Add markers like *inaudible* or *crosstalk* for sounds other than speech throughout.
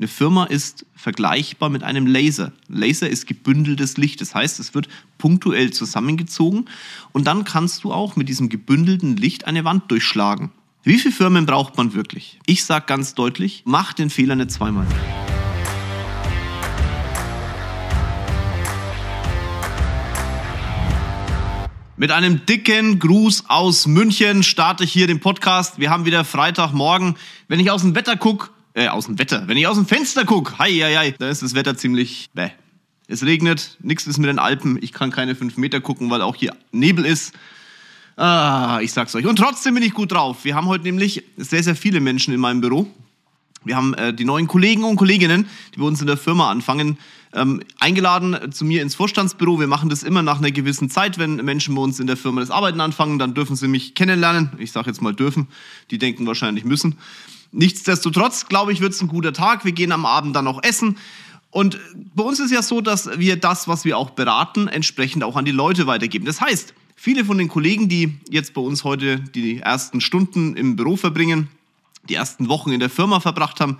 Eine Firma ist vergleichbar mit einem Laser. Laser ist gebündeltes Licht. Das heißt, es wird punktuell zusammengezogen und dann kannst du auch mit diesem gebündelten Licht eine Wand durchschlagen. Wie viele Firmen braucht man wirklich? Ich sage ganz deutlich, mach den Fehler nicht zweimal. Mit einem dicken Gruß aus München starte ich hier den Podcast. Wir haben wieder Freitagmorgen. Wenn ich aus dem Wetter gucke, äh, aus dem Wetter. Wenn ich aus dem Fenster gucke, hei, hei, hei, da ist das Wetter ziemlich bäh. Es regnet, nichts ist mit den Alpen. Ich kann keine fünf Meter gucken, weil auch hier Nebel ist. Ah, ich sag's euch. Und trotzdem bin ich gut drauf. Wir haben heute nämlich sehr, sehr viele Menschen in meinem Büro. Wir haben äh, die neuen Kollegen und Kolleginnen, die bei uns in der Firma anfangen, ähm, eingeladen zu mir ins Vorstandsbüro. Wir machen das immer nach einer gewissen Zeit. Wenn Menschen bei uns in der Firma das Arbeiten anfangen, dann dürfen sie mich kennenlernen. Ich sage jetzt mal dürfen. Die denken wahrscheinlich müssen. Nichtsdestotrotz, glaube ich, wird es ein guter Tag. Wir gehen am Abend dann auch essen. Und bei uns ist ja so, dass wir das, was wir auch beraten, entsprechend auch an die Leute weitergeben. Das heißt, viele von den Kollegen, die jetzt bei uns heute die ersten Stunden im Büro verbringen, die ersten Wochen in der Firma verbracht haben,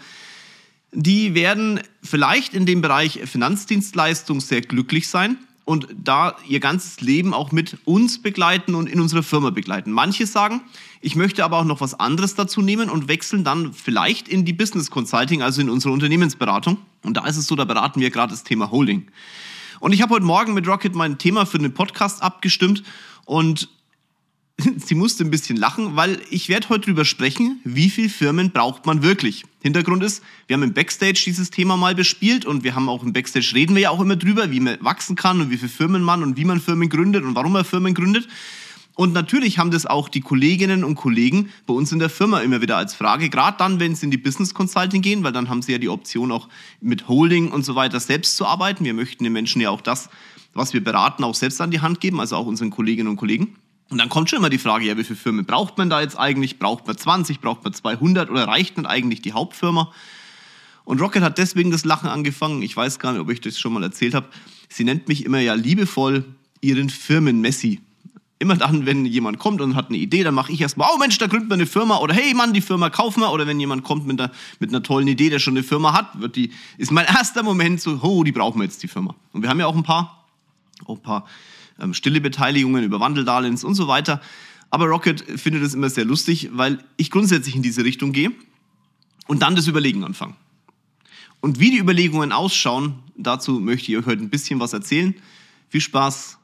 die werden vielleicht in dem Bereich Finanzdienstleistung sehr glücklich sein und da ihr ganzes Leben auch mit uns begleiten und in unserer Firma begleiten. Manche sagen, ich möchte aber auch noch was anderes dazu nehmen und wechseln dann vielleicht in die Business Consulting, also in unsere Unternehmensberatung. Und da ist es so, da beraten wir gerade das Thema Holding. Und ich habe heute Morgen mit Rocket mein Thema für den Podcast abgestimmt und *laughs* sie musste ein bisschen lachen, weil ich werde heute darüber sprechen, wie viele Firmen braucht man wirklich. Hintergrund ist, wir haben im Backstage dieses Thema mal bespielt und wir haben auch im Backstage reden wir ja auch immer drüber, wie man wachsen kann und wie viele Firmen man und wie man Firmen gründet und warum man Firmen gründet. Und natürlich haben das auch die Kolleginnen und Kollegen bei uns in der Firma immer wieder als Frage, gerade dann, wenn sie in die Business Consulting gehen, weil dann haben sie ja die Option auch mit Holding und so weiter selbst zu arbeiten. Wir möchten den Menschen ja auch das, was wir beraten, auch selbst an die Hand geben, also auch unseren Kolleginnen und Kollegen. Und dann kommt schon immer die Frage, ja, wie viele Firmen braucht man da jetzt eigentlich? Braucht man 20, braucht man 200 oder reicht dann eigentlich die Hauptfirma? Und Rocket hat deswegen das Lachen angefangen. Ich weiß gar nicht, ob ich das schon mal erzählt habe. Sie nennt mich immer ja liebevoll ihren Firmen-Messi. Immer dann, wenn jemand kommt und hat eine Idee, dann mache ich erstmal, oh Mensch, da gründet man eine Firma oder hey Mann, die Firma kaufen wir. Oder wenn jemand kommt mit einer, mit einer tollen Idee, der schon eine Firma hat, wird die, ist mein erster Moment so, oh, die brauchen wir jetzt, die Firma. Und wir haben ja auch ein paar, auch ein paar stille Beteiligungen über Wandeldarlehens und so weiter. Aber Rocket findet es immer sehr lustig, weil ich grundsätzlich in diese Richtung gehe und dann das Überlegen anfange. Und wie die Überlegungen ausschauen, dazu möchte ich euch heute ein bisschen was erzählen. Viel Spaß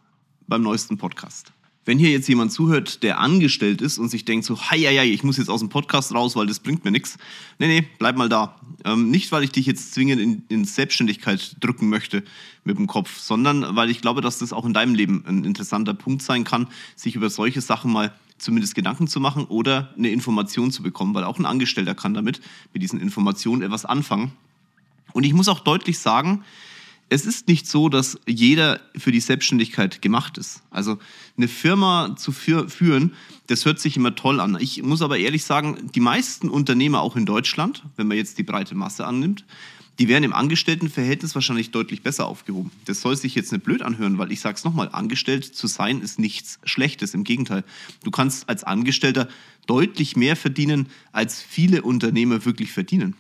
beim neuesten Podcast. Wenn hier jetzt jemand zuhört, der angestellt ist und sich denkt so, hei, hei, ich muss jetzt aus dem Podcast raus, weil das bringt mir nichts. Nee, nee, bleib mal da. Ähm, nicht, weil ich dich jetzt zwingend in, in Selbstständigkeit drücken möchte mit dem Kopf, sondern weil ich glaube, dass das auch in deinem Leben ein interessanter Punkt sein kann, sich über solche Sachen mal zumindest Gedanken zu machen oder eine Information zu bekommen, weil auch ein Angestellter kann damit, mit diesen Informationen etwas anfangen. Und ich muss auch deutlich sagen, es ist nicht so, dass jeder für die Selbstständigkeit gemacht ist. Also eine Firma zu führen, das hört sich immer toll an. Ich muss aber ehrlich sagen, die meisten Unternehmer auch in Deutschland, wenn man jetzt die breite Masse annimmt, die wären im Angestelltenverhältnis wahrscheinlich deutlich besser aufgehoben. Das soll sich jetzt nicht blöd anhören, weil ich sage es nochmal, angestellt zu sein ist nichts Schlechtes. Im Gegenteil, du kannst als Angestellter deutlich mehr verdienen, als viele Unternehmer wirklich verdienen.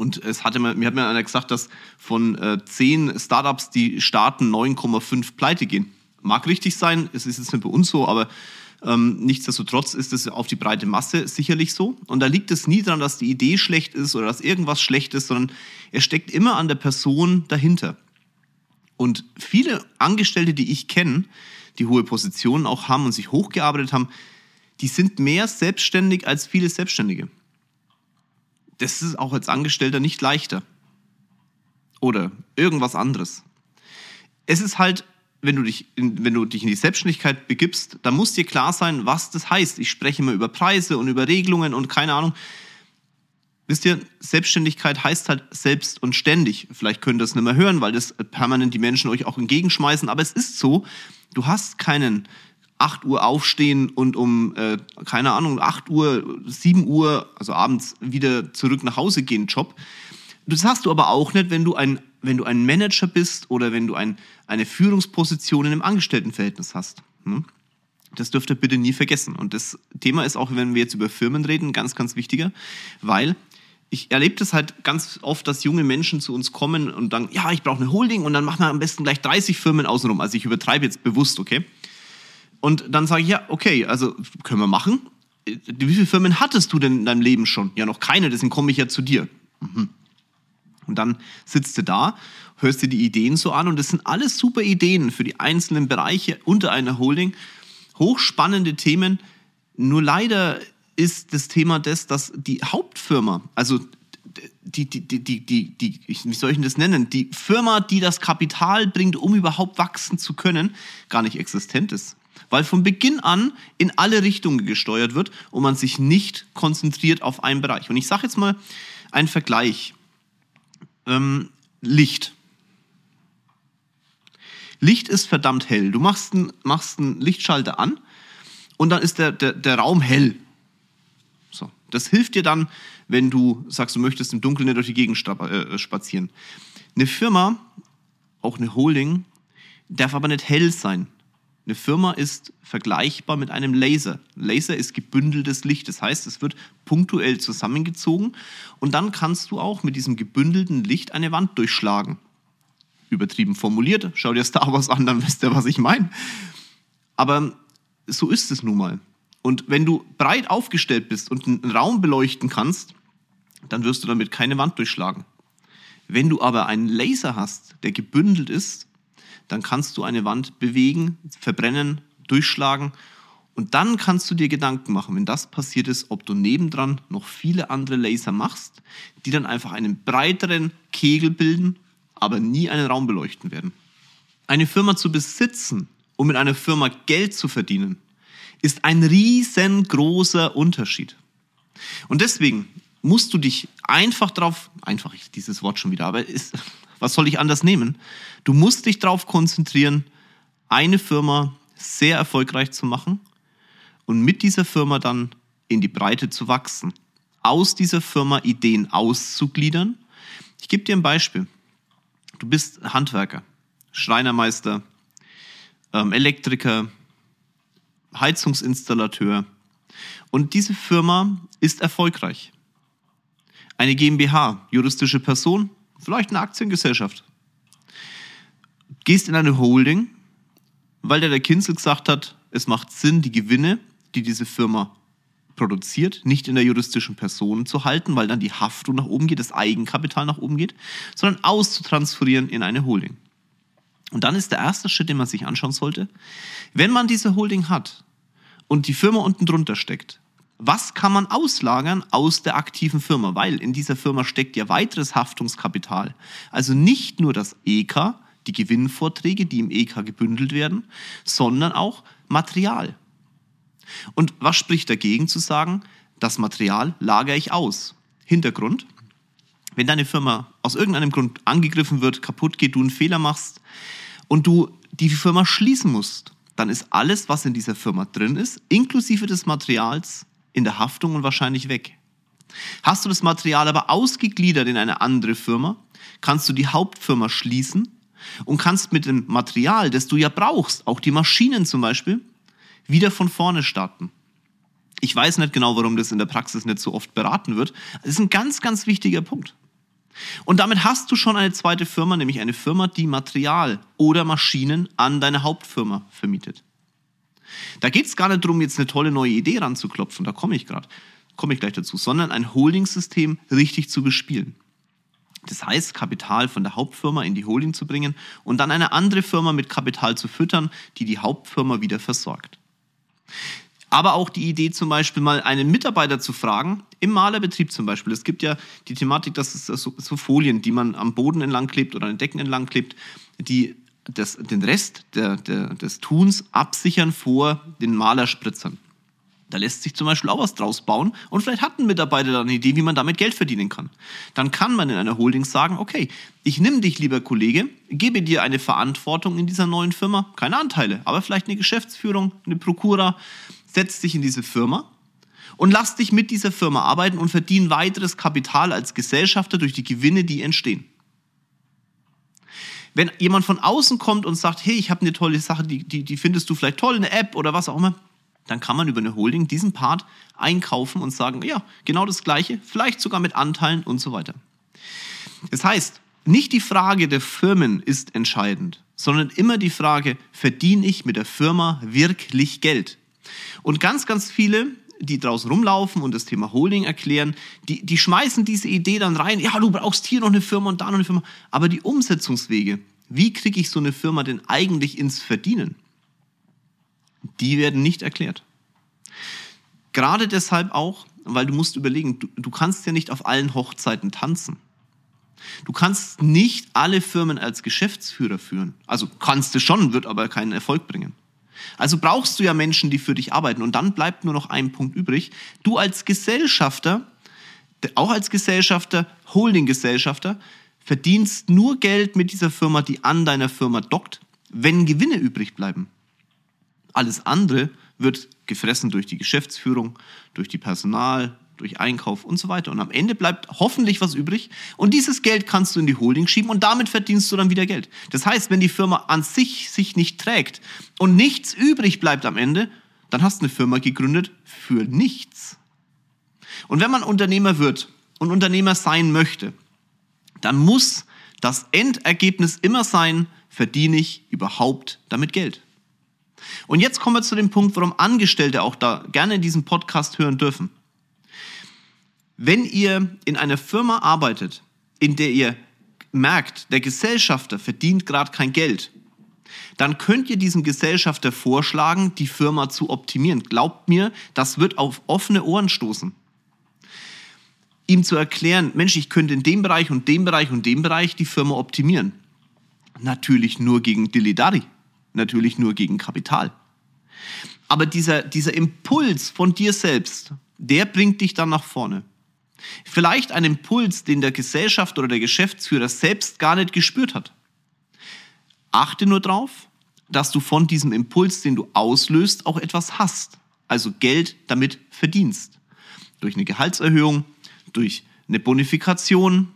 Und es hatte mir, mir hat mir einer gesagt, dass von äh, zehn Startups, die starten, 9,5 pleite gehen. Mag richtig sein, es ist jetzt nicht bei uns so, aber ähm, nichtsdestotrotz ist es auf die breite Masse sicherlich so. Und da liegt es nie daran, dass die Idee schlecht ist oder dass irgendwas schlecht ist, sondern es steckt immer an der Person dahinter. Und viele Angestellte, die ich kenne, die hohe Positionen auch haben und sich hochgearbeitet haben, die sind mehr selbstständig als viele Selbstständige das ist auch als Angestellter nicht leichter. Oder irgendwas anderes. Es ist halt, wenn du dich in, wenn du dich in die Selbstständigkeit begibst, dann muss dir klar sein, was das heißt. Ich spreche immer über Preise und über Regelungen und keine Ahnung. Wisst ihr, Selbstständigkeit heißt halt selbst und ständig. Vielleicht könnt ihr das nicht mehr hören, weil das permanent die Menschen euch auch entgegenschmeißen. Aber es ist so, du hast keinen 8 Uhr aufstehen und um, äh, keine Ahnung, 8 Uhr, 7 Uhr, also abends wieder zurück nach Hause gehen Job. Das hast du aber auch nicht, wenn du ein, wenn du ein Manager bist oder wenn du ein, eine Führungsposition in einem Angestelltenverhältnis hast. Hm? Das dürft ihr bitte nie vergessen. Und das Thema ist auch, wenn wir jetzt über Firmen reden, ganz, ganz wichtiger, weil ich erlebe das halt ganz oft, dass junge Menschen zu uns kommen und dann, ja, ich brauche eine Holding und dann machen wir am besten gleich 30 Firmen außenrum. Also ich übertreibe jetzt bewusst, okay? Und dann sage ich, ja, okay, also können wir machen. Wie viele Firmen hattest du denn in deinem Leben schon? Ja, noch keine, deswegen komme ich ja zu dir. Mhm. Und dann sitzt du da, hörst dir die Ideen so an und das sind alles super Ideen für die einzelnen Bereiche unter einer Holding. Hochspannende Themen. Nur leider ist das Thema das, dass die Hauptfirma, also die, die, die, die, die, die, wie soll ich das nennen? Die Firma, die das Kapital bringt, um überhaupt wachsen zu können, gar nicht existent ist. Weil von Beginn an in alle Richtungen gesteuert wird und man sich nicht konzentriert auf einen Bereich. Und ich sage jetzt mal einen Vergleich. Ähm, Licht. Licht ist verdammt hell. Du machst einen, machst Lichtschalter an und dann ist der, der, der Raum hell. So. Das hilft dir dann, wenn du sagst, du möchtest im Dunkeln nicht durch die Gegend äh, spazieren. Eine Firma, auch eine Holding, darf aber nicht hell sein. Eine Firma ist vergleichbar mit einem Laser. Laser ist gebündeltes Licht. Das heißt, es wird punktuell zusammengezogen und dann kannst du auch mit diesem gebündelten Licht eine Wand durchschlagen. Übertrieben formuliert. Schau dir Star Wars an, dann wisst ihr, was ich meine. Aber so ist es nun mal. Und wenn du breit aufgestellt bist und einen Raum beleuchten kannst, dann wirst du damit keine Wand durchschlagen. Wenn du aber einen Laser hast, der gebündelt ist, dann kannst du eine Wand bewegen, verbrennen, durchschlagen und dann kannst du dir Gedanken machen, wenn das passiert ist, ob du nebendran noch viele andere Laser machst, die dann einfach einen breiteren Kegel bilden, aber nie einen Raum beleuchten werden. Eine Firma zu besitzen, um in einer Firma Geld zu verdienen, ist ein riesengroßer Unterschied. Und deswegen musst du dich einfach drauf, einfach dieses Wort schon wieder, aber ist, was soll ich anders nehmen? Du musst dich darauf konzentrieren, eine Firma sehr erfolgreich zu machen und mit dieser Firma dann in die Breite zu wachsen. Aus dieser Firma Ideen auszugliedern. Ich gebe dir ein Beispiel. Du bist Handwerker, Schreinermeister, ähm, Elektriker, Heizungsinstallateur. Und diese Firma ist erfolgreich. Eine GmbH, juristische Person, vielleicht eine Aktiengesellschaft. Gehst in eine Holding, weil der, der Kinzel gesagt hat, es macht Sinn, die Gewinne, die diese Firma produziert, nicht in der juristischen Person zu halten, weil dann die Haftung nach oben geht, das Eigenkapital nach oben geht, sondern auszutransferieren in eine Holding. Und dann ist der erste Schritt, den man sich anschauen sollte, wenn man diese Holding hat und die Firma unten drunter steckt, was kann man auslagern aus der aktiven Firma? Weil in dieser Firma steckt ja weiteres Haftungskapital. Also nicht nur das EK, die Gewinnvorträge, die im EK gebündelt werden, sondern auch Material. Und was spricht dagegen zu sagen, das Material lagere ich aus? Hintergrund, wenn deine Firma aus irgendeinem Grund angegriffen wird, kaputt geht, du einen Fehler machst und du die Firma schließen musst, dann ist alles, was in dieser Firma drin ist, inklusive des Materials, in der Haftung und wahrscheinlich weg. Hast du das Material aber ausgegliedert in eine andere Firma, kannst du die Hauptfirma schließen und kannst mit dem Material, das du ja brauchst, auch die Maschinen zum Beispiel, wieder von vorne starten. Ich weiß nicht genau, warum das in der Praxis nicht so oft beraten wird. Das ist ein ganz, ganz wichtiger Punkt. Und damit hast du schon eine zweite Firma, nämlich eine Firma, die Material oder Maschinen an deine Hauptfirma vermietet. Da geht es gar nicht darum, jetzt eine tolle neue Idee ranzuklopfen, da komme ich gerade, komme ich gleich dazu, sondern ein Holding-System richtig zu bespielen. Das heißt, Kapital von der Hauptfirma in die Holding zu bringen und dann eine andere Firma mit Kapital zu füttern, die die Hauptfirma wieder versorgt. Aber auch die Idee zum Beispiel mal einen Mitarbeiter zu fragen, im Malerbetrieb zum Beispiel. Es gibt ja die Thematik, dass es so, Folien, die man am Boden entlang klebt oder an den Decken entlang klebt, die das, den Rest der, der, des Tuns absichern vor den Malerspritzern. Da lässt sich zum Beispiel auch was draus bauen und vielleicht hat ein Mitarbeiter da eine Idee, wie man damit Geld verdienen kann. Dann kann man in einer Holding sagen, okay, ich nehme dich, lieber Kollege, gebe dir eine Verantwortung in dieser neuen Firma, keine Anteile, aber vielleicht eine Geschäftsführung, eine Prokura, setz dich in diese Firma und lass dich mit dieser Firma arbeiten und verdienen weiteres Kapital als Gesellschafter durch die Gewinne, die entstehen. Wenn jemand von außen kommt und sagt, hey, ich habe eine tolle Sache, die, die, die findest du vielleicht toll, eine App oder was auch immer, dann kann man über eine Holding diesen Part einkaufen und sagen, ja, genau das gleiche, vielleicht sogar mit Anteilen und so weiter. Das heißt, nicht die Frage der Firmen ist entscheidend, sondern immer die Frage, verdiene ich mit der Firma wirklich Geld? Und ganz, ganz viele, die draußen rumlaufen und das Thema Holding erklären, die, die schmeißen diese Idee dann rein, ja, du brauchst hier noch eine Firma und da noch eine Firma. Aber die Umsetzungswege, wie kriege ich so eine Firma denn eigentlich ins Verdienen? Die werden nicht erklärt. Gerade deshalb auch, weil du musst überlegen, du, du kannst ja nicht auf allen Hochzeiten tanzen. Du kannst nicht alle Firmen als Geschäftsführer führen. Also kannst du schon, wird aber keinen Erfolg bringen. Also brauchst du ja Menschen, die für dich arbeiten. Und dann bleibt nur noch ein Punkt übrig. Du als Gesellschafter, auch als Gesellschafter, Holding-Gesellschafter, verdienst nur Geld mit dieser Firma, die an deiner Firma dockt, wenn Gewinne übrig bleiben. Alles andere wird gefressen durch die Geschäftsführung, durch die Personal, durch Einkauf und so weiter. Und am Ende bleibt hoffentlich was übrig und dieses Geld kannst du in die Holding schieben und damit verdienst du dann wieder Geld. Das heißt, wenn die Firma an sich sich nicht trägt und nichts übrig bleibt am Ende, dann hast du eine Firma gegründet für nichts. Und wenn man Unternehmer wird und Unternehmer sein möchte, dann muss das Endergebnis immer sein, verdiene ich überhaupt damit Geld. Und jetzt kommen wir zu dem Punkt, warum Angestellte auch da gerne diesen Podcast hören dürfen. Wenn ihr in einer Firma arbeitet, in der ihr merkt, der Gesellschafter verdient gerade kein Geld, dann könnt ihr diesem Gesellschafter vorschlagen, die Firma zu optimieren. Glaubt mir, das wird auf offene Ohren stoßen. Ihm zu erklären, Mensch, ich könnte in dem Bereich und dem Bereich und dem Bereich die Firma optimieren. Natürlich nur gegen Dilidari, natürlich nur gegen Kapital. Aber dieser, dieser Impuls von dir selbst, der bringt dich dann nach vorne. Vielleicht ein Impuls, den der Gesellschaft oder der Geschäftsführer selbst gar nicht gespürt hat. Achte nur darauf, dass du von diesem Impuls, den du auslöst, auch etwas hast. Also Geld damit verdienst. Durch eine Gehaltserhöhung, durch eine Bonifikation,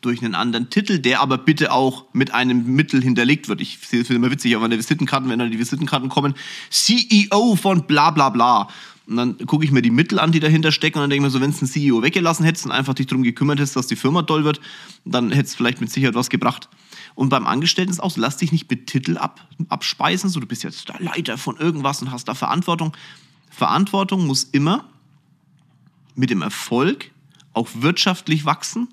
durch einen anderen Titel, der aber bitte auch mit einem Mittel hinterlegt wird. Ich finde es immer witzig, aber an Visitenkarten, wenn dann die Visitenkarten kommen, CEO von bla bla bla. Und dann gucke ich mir die Mittel an, die dahinter stecken, und dann denke ich mir so, wenn es ein CEO weggelassen hättest und einfach dich darum gekümmert hättest, dass die Firma toll wird, dann hätte es vielleicht mit Sicherheit was gebracht. Und beim Angestellten ist auch so, lass dich nicht mit Titel ab, abspeisen, so du bist jetzt der Leiter von irgendwas und hast da Verantwortung. Verantwortung muss immer mit dem Erfolg auch wirtschaftlich wachsen.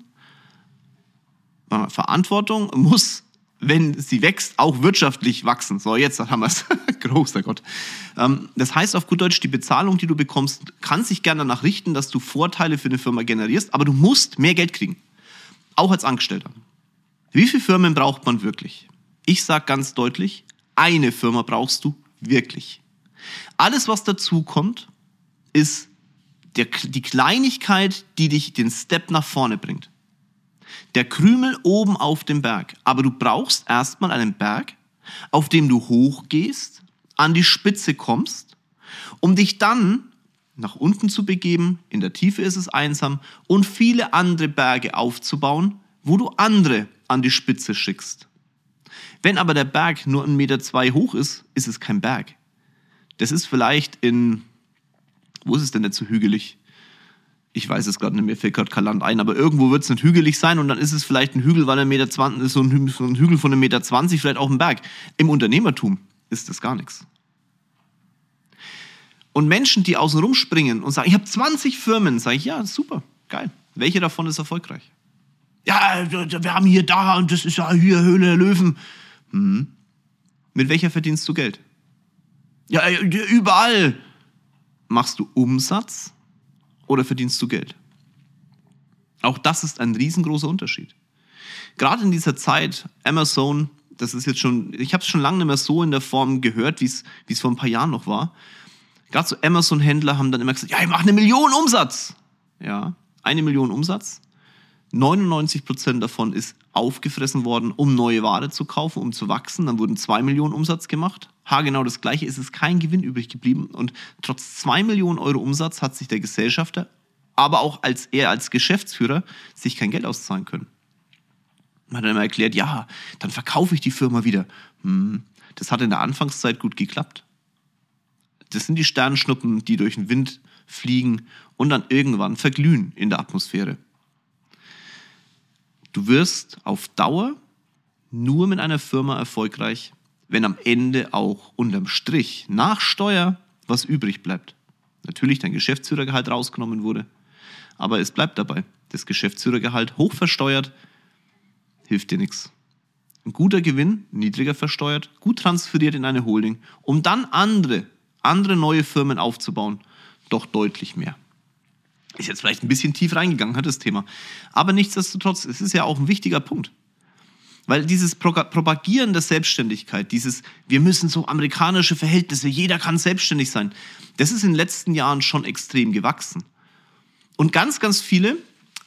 Verantwortung muss wenn sie wächst, auch wirtschaftlich wachsen. So, jetzt haben wir es. *laughs* Großer Gott. Ähm, das heißt auf gut Deutsch, die Bezahlung, die du bekommst, kann sich gerne danach richten, dass du Vorteile für eine Firma generierst, aber du musst mehr Geld kriegen. Auch als Angestellter. Wie viele Firmen braucht man wirklich? Ich sage ganz deutlich, eine Firma brauchst du wirklich. Alles, was dazu kommt, ist der, die Kleinigkeit, die dich den Step nach vorne bringt der Krümel oben auf dem Berg. Aber du brauchst erstmal einen Berg, auf dem du hochgehst, an die Spitze kommst, um dich dann nach unten zu begeben, in der Tiefe ist es einsam, und viele andere Berge aufzubauen, wo du andere an die Spitze schickst. Wenn aber der Berg nur ein Meter zwei hoch ist, ist es kein Berg. Das ist vielleicht in, wo ist es denn so hügelig? Ich weiß es gerade nicht, mir fällt gerade kein Land ein, aber irgendwo wird es nicht hügelig sein und dann ist es vielleicht ein Hügel, weil ein Meter 20 ist, so ein, Hügel von einem Meter, 20, vielleicht auch ein Berg. Im Unternehmertum ist das gar nichts. Und Menschen, die außen rumspringen und sagen, ich habe 20 Firmen, sage ich, ja, super, geil. Welche davon ist erfolgreich? Ja, wir haben hier da und das ist ja hier Höhle der Löwen. Hm. Mit welcher verdienst du Geld? Ja, überall. Machst du Umsatz? Oder verdienst du Geld? Auch das ist ein riesengroßer Unterschied. Gerade in dieser Zeit, Amazon, das ist jetzt schon, ich habe es schon lange nicht mehr so in der Form gehört, wie es vor ein paar Jahren noch war. Gerade so Amazon-Händler haben dann immer gesagt, ja, ich mache eine Million Umsatz. Ja, eine Million Umsatz. 99 Prozent davon ist aufgefressen worden, um neue Ware zu kaufen, um zu wachsen. Dann wurden zwei Millionen Umsatz gemacht. Ha, genau das Gleiche. ist Es kein Gewinn übrig geblieben. Und trotz zwei Millionen Euro Umsatz hat sich der Gesellschafter, aber auch als er als Geschäftsführer, sich kein Geld auszahlen können. Man hat dann immer erklärt, ja, dann verkaufe ich die Firma wieder. Hm, das hat in der Anfangszeit gut geklappt. Das sind die Sternschnuppen, die durch den Wind fliegen und dann irgendwann verglühen in der Atmosphäre. Du wirst auf Dauer nur mit einer Firma erfolgreich, wenn am Ende auch unterm Strich nach Steuer was übrig bleibt. Natürlich dein Geschäftsführergehalt rausgenommen wurde, aber es bleibt dabei. Das Geschäftsführergehalt hoch versteuert hilft dir nichts. Ein guter Gewinn, niedriger versteuert, gut transferiert in eine Holding, um dann andere, andere neue Firmen aufzubauen, doch deutlich mehr. Ist jetzt vielleicht ein bisschen tief reingegangen, hat das Thema. Aber nichtsdestotrotz, es ist ja auch ein wichtiger Punkt. Weil dieses Propagieren der Selbstständigkeit, dieses, wir müssen so amerikanische Verhältnisse, jeder kann selbstständig sein, das ist in den letzten Jahren schon extrem gewachsen. Und ganz, ganz viele,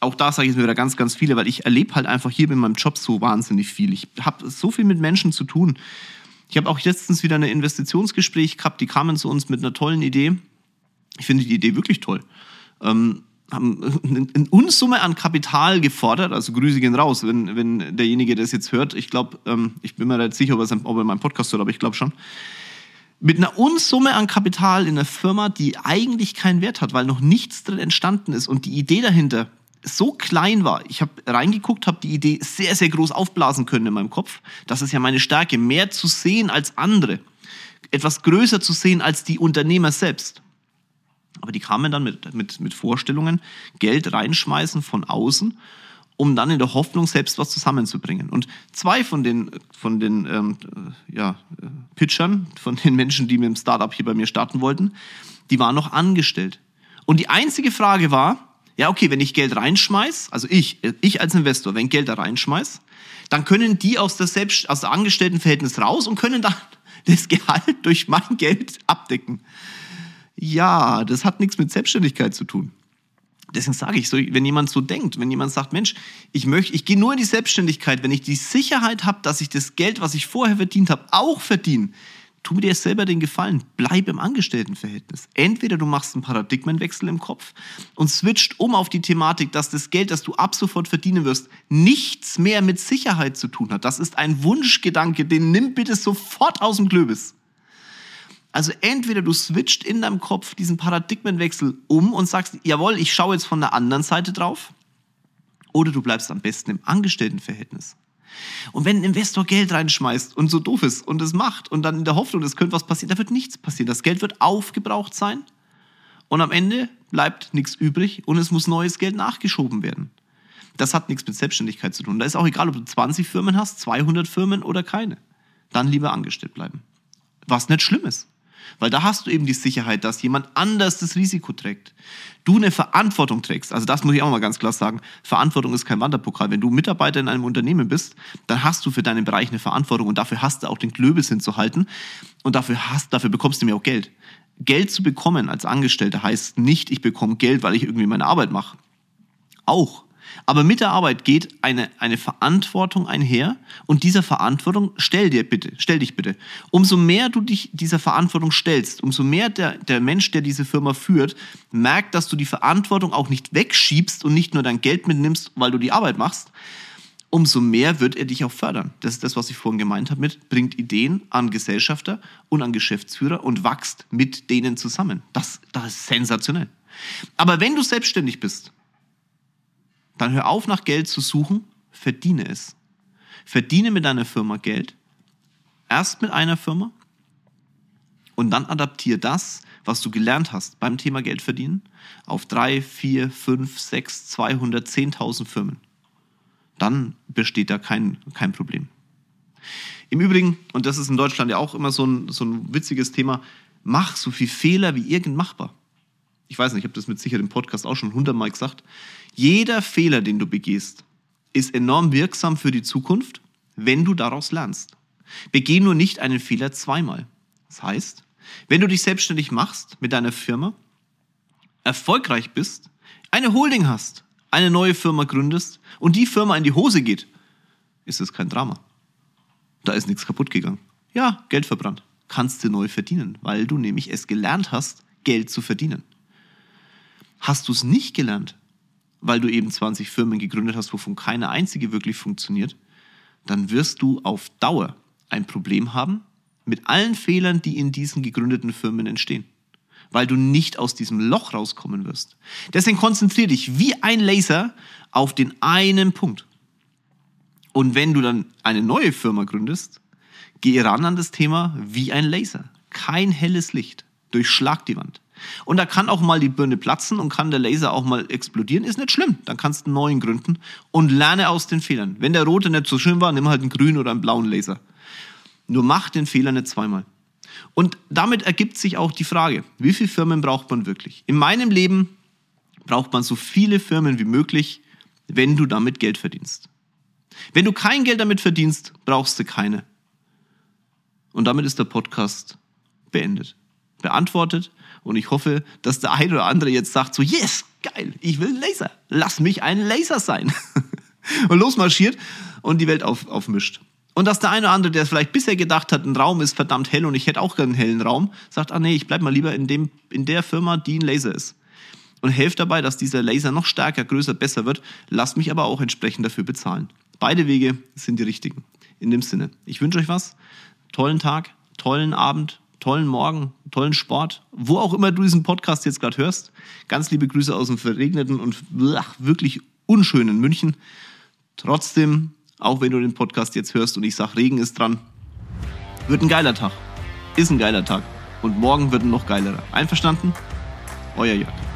auch da sage ich mir wieder ganz, ganz viele, weil ich erlebe halt einfach hier mit meinem Job so wahnsinnig viel. Ich habe so viel mit Menschen zu tun. Ich habe auch letztens wieder ein Investitionsgespräch gehabt, die kamen zu uns mit einer tollen Idee. Ich finde die Idee wirklich toll. Ähm, haben eine Unsumme an Kapital gefordert, also Grüße gehen raus, wenn, wenn derjenige das jetzt hört. Ich glaube, ähm, ich bin mir jetzt sicher, ob er, ob er meinen Podcast hört, aber ich glaube schon. Mit einer Unsumme an Kapital in einer Firma, die eigentlich keinen Wert hat, weil noch nichts drin entstanden ist und die Idee dahinter so klein war. Ich habe reingeguckt, habe die Idee sehr, sehr groß aufblasen können in meinem Kopf. Das ist ja meine Stärke, mehr zu sehen als andere. Etwas größer zu sehen als die Unternehmer selbst. Aber die kamen dann mit, mit, mit Vorstellungen, Geld reinschmeißen von außen, um dann in der Hoffnung, selbst was zusammenzubringen. Und zwei von den, von den ähm, ja, Pitchern, von den Menschen, die mit dem Startup hier bei mir starten wollten, die waren noch angestellt. Und die einzige Frage war, ja, okay, wenn ich Geld reinschmeiß, also ich, ich als Investor, wenn Geld da reinschmeiß, dann können die aus der Selbst, aus der Angestelltenverhältnis raus und können dann *laughs* das Gehalt durch mein Geld abdecken. Ja, das hat nichts mit Selbstständigkeit zu tun. Deswegen sage ich so, wenn jemand so denkt, wenn jemand sagt, Mensch, ich möchte, ich gehe nur in die Selbstständigkeit, wenn ich die Sicherheit habe, dass ich das Geld, was ich vorher verdient habe, auch verdiene, tu mir dir selber den Gefallen, bleib im Angestelltenverhältnis. Entweder du machst einen Paradigmenwechsel im Kopf und switcht um auf die Thematik, dass das Geld, das du ab sofort verdienen wirst, nichts mehr mit Sicherheit zu tun hat. Das ist ein Wunschgedanke, den nimm bitte sofort aus dem Klöbis. Also entweder du switcht in deinem Kopf diesen Paradigmenwechsel um und sagst, jawohl, ich schaue jetzt von der anderen Seite drauf, oder du bleibst am besten im Angestelltenverhältnis. Und wenn ein Investor Geld reinschmeißt und so doof ist und es macht und dann in der Hoffnung, es könnte was passieren, da wird nichts passieren. Das Geld wird aufgebraucht sein und am Ende bleibt nichts übrig und es muss neues Geld nachgeschoben werden. Das hat nichts mit Selbstständigkeit zu tun. Da ist auch egal, ob du 20 Firmen hast, 200 Firmen oder keine. Dann lieber angestellt bleiben. Was nicht schlimm ist. Weil da hast du eben die Sicherheit, dass jemand anders das Risiko trägt. Du eine Verantwortung trägst. Also das muss ich auch mal ganz klar sagen. Verantwortung ist kein Wanderpokal. Wenn du Mitarbeiter in einem Unternehmen bist, dann hast du für deinen Bereich eine Verantwortung und dafür hast du auch den Klöbis hinzuhalten und dafür hast, dafür bekommst du mir auch Geld. Geld zu bekommen als Angestellter heißt nicht, ich bekomme Geld, weil ich irgendwie meine Arbeit mache. Auch. Aber mit der Arbeit geht eine, eine Verantwortung einher und dieser Verantwortung stell dir bitte, stell dich bitte. Umso mehr du dich dieser Verantwortung stellst, umso mehr der, der Mensch, der diese Firma führt, merkt, dass du die Verantwortung auch nicht wegschiebst und nicht nur dein Geld mitnimmst, weil du die Arbeit machst, umso mehr wird er dich auch fördern. Das ist das, was ich vorhin gemeint habe mit, bringt Ideen an Gesellschafter und an Geschäftsführer und wächst mit denen zusammen. Das, das ist sensationell. Aber wenn du selbstständig bist, dann hör auf, nach Geld zu suchen, verdiene es. Verdiene mit deiner Firma Geld. Erst mit einer Firma und dann adaptiere das, was du gelernt hast beim Thema Geld verdienen, auf drei, vier, fünf, sechs, 200, 10.000 Firmen. Dann besteht da kein, kein Problem. Im Übrigen, und das ist in Deutschland ja auch immer so ein, so ein witziges Thema, mach so viel Fehler wie irgend machbar. Ich weiß nicht, ich habe das mit Sicherheit im Podcast auch schon hundertmal gesagt. Jeder Fehler, den du begehst, ist enorm wirksam für die Zukunft, wenn du daraus lernst. Begeh nur nicht einen Fehler zweimal. Das heißt, wenn du dich selbstständig machst mit deiner Firma, erfolgreich bist, eine Holding hast, eine neue Firma gründest und die Firma in die Hose geht, ist es kein Drama. Da ist nichts kaputt gegangen. Ja, Geld verbrannt. Kannst du neu verdienen, weil du nämlich es gelernt hast, Geld zu verdienen. Hast du es nicht gelernt, weil du eben 20 Firmen gegründet hast, wovon keine einzige wirklich funktioniert, dann wirst du auf Dauer ein Problem haben mit allen Fehlern, die in diesen gegründeten Firmen entstehen. weil du nicht aus diesem Loch rauskommen wirst. Deswegen konzentriere dich wie ein Laser auf den einen Punkt. Und wenn du dann eine neue Firma gründest, geh ran an das Thema wie ein Laser. Kein helles Licht. Durchschlag die Wand. Und da kann auch mal die Birne platzen und kann der Laser auch mal explodieren. Ist nicht schlimm. Dann kannst du einen neuen gründen und lerne aus den Fehlern. Wenn der rote nicht so schön war, nimm halt einen grünen oder einen blauen Laser. Nur mach den Fehler nicht zweimal. Und damit ergibt sich auch die Frage, wie viele Firmen braucht man wirklich? In meinem Leben braucht man so viele Firmen wie möglich, wenn du damit Geld verdienst. Wenn du kein Geld damit verdienst, brauchst du keine. Und damit ist der Podcast beendet, beantwortet. Und ich hoffe, dass der eine oder andere jetzt sagt so, yes, geil, ich will Laser. Lass mich ein Laser sein. *laughs* und losmarschiert und die Welt auf, aufmischt. Und dass der eine oder andere, der vielleicht bisher gedacht hat, ein Raum ist verdammt hell und ich hätte auch gerne einen hellen Raum, sagt, ah nee, ich bleib mal lieber in, dem, in der Firma, die ein Laser ist. Und helft dabei, dass dieser Laser noch stärker, größer, besser wird. Lasst mich aber auch entsprechend dafür bezahlen. Beide Wege sind die richtigen. In dem Sinne. Ich wünsche euch was. Tollen Tag, tollen Abend, tollen Morgen, tollen Sport, wo auch immer du diesen Podcast jetzt gerade hörst. Ganz liebe Grüße aus dem verregneten und wirklich unschönen München. Trotzdem auch wenn du den Podcast jetzt hörst und ich sag, Regen ist dran, wird ein geiler Tag. Ist ein geiler Tag. Und morgen wird ein noch geilerer. Einverstanden? Euer Jörg.